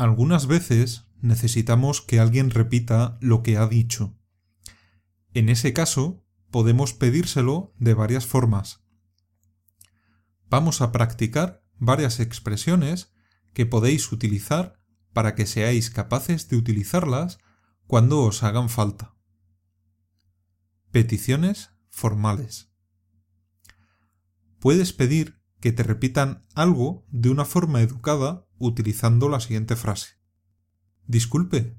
Algunas veces necesitamos que alguien repita lo que ha dicho. En ese caso, podemos pedírselo de varias formas. Vamos a practicar varias expresiones que podéis utilizar para que seáis capaces de utilizarlas cuando os hagan falta. Peticiones formales. Puedes pedir que te repitan algo de una forma educada utilizando la siguiente frase. Disculpe,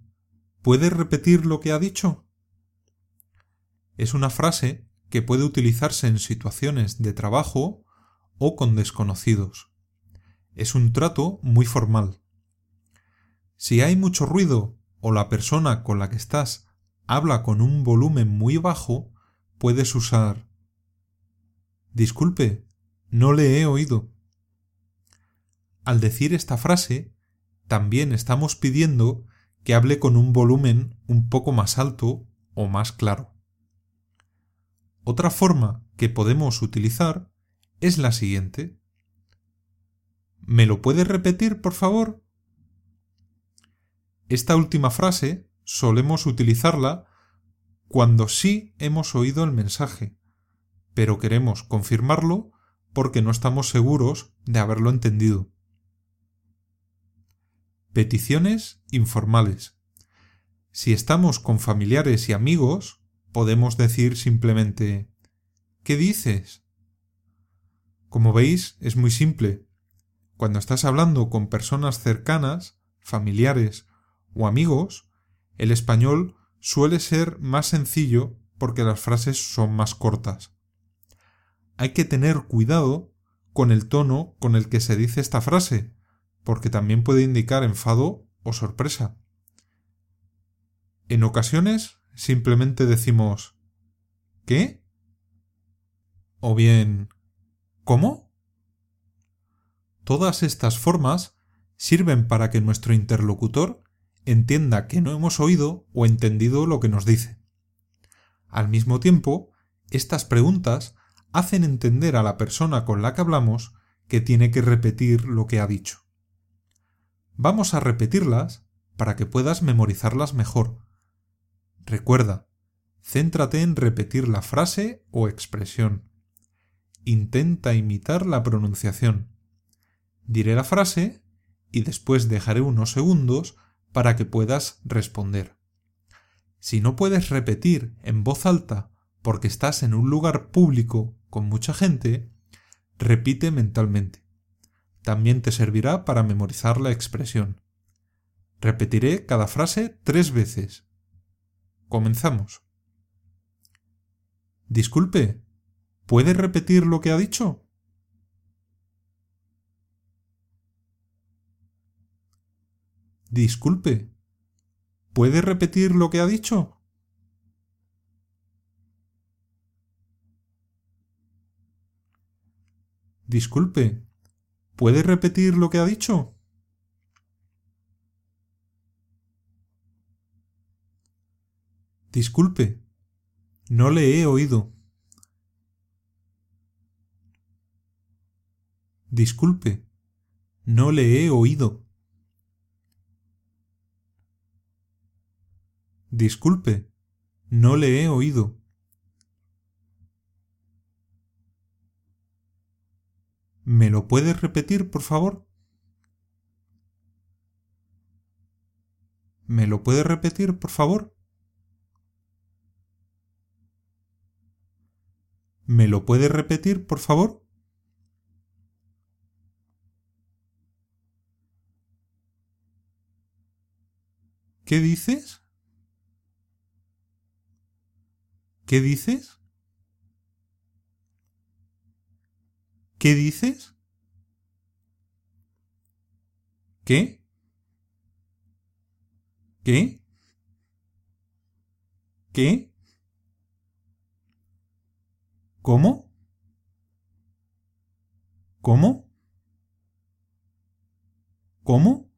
¿puede repetir lo que ha dicho? Es una frase que puede utilizarse en situaciones de trabajo o con desconocidos. Es un trato muy formal. Si hay mucho ruido o la persona con la que estás habla con un volumen muy bajo, puedes usar Disculpe, no le he oído. Al decir esta frase, también estamos pidiendo que hable con un volumen un poco más alto o más claro. Otra forma que podemos utilizar es la siguiente. ¿Me lo puedes repetir, por favor? Esta última frase solemos utilizarla cuando sí hemos oído el mensaje, pero queremos confirmarlo porque no estamos seguros de haberlo entendido. Peticiones informales. Si estamos con familiares y amigos, podemos decir simplemente ¿Qué dices? Como veis, es muy simple. Cuando estás hablando con personas cercanas, familiares o amigos, el español suele ser más sencillo porque las frases son más cortas. Hay que tener cuidado con el tono con el que se dice esta frase, porque también puede indicar enfado o sorpresa. En ocasiones simplemente decimos ¿qué? o bien ¿cómo? Todas estas formas sirven para que nuestro interlocutor entienda que no hemos oído o entendido lo que nos dice. Al mismo tiempo, estas preguntas hacen entender a la persona con la que hablamos que tiene que repetir lo que ha dicho. Vamos a repetirlas para que puedas memorizarlas mejor. Recuerda, céntrate en repetir la frase o expresión. Intenta imitar la pronunciación. Diré la frase y después dejaré unos segundos para que puedas responder. Si no puedes repetir en voz alta porque estás en un lugar público con mucha gente, repite mentalmente también te servirá para memorizar la expresión. Repetiré cada frase tres veces. Comenzamos. Disculpe, ¿puede repetir lo que ha dicho? Disculpe, ¿puede repetir lo que ha dicho? Disculpe, ¿Puede repetir lo que ha dicho? Disculpe, no le he oído. Disculpe, no le he oído. Disculpe, no le he oído. ¿Me lo puedes repetir, por favor? ¿Me lo puedes repetir, por favor? ¿Me lo puedes repetir, por favor? ¿Qué dices? ¿Qué dices? ¿Qué dices? ¿Qué? ¿Qué? ¿Qué? ¿Cómo? ¿Cómo? ¿Cómo?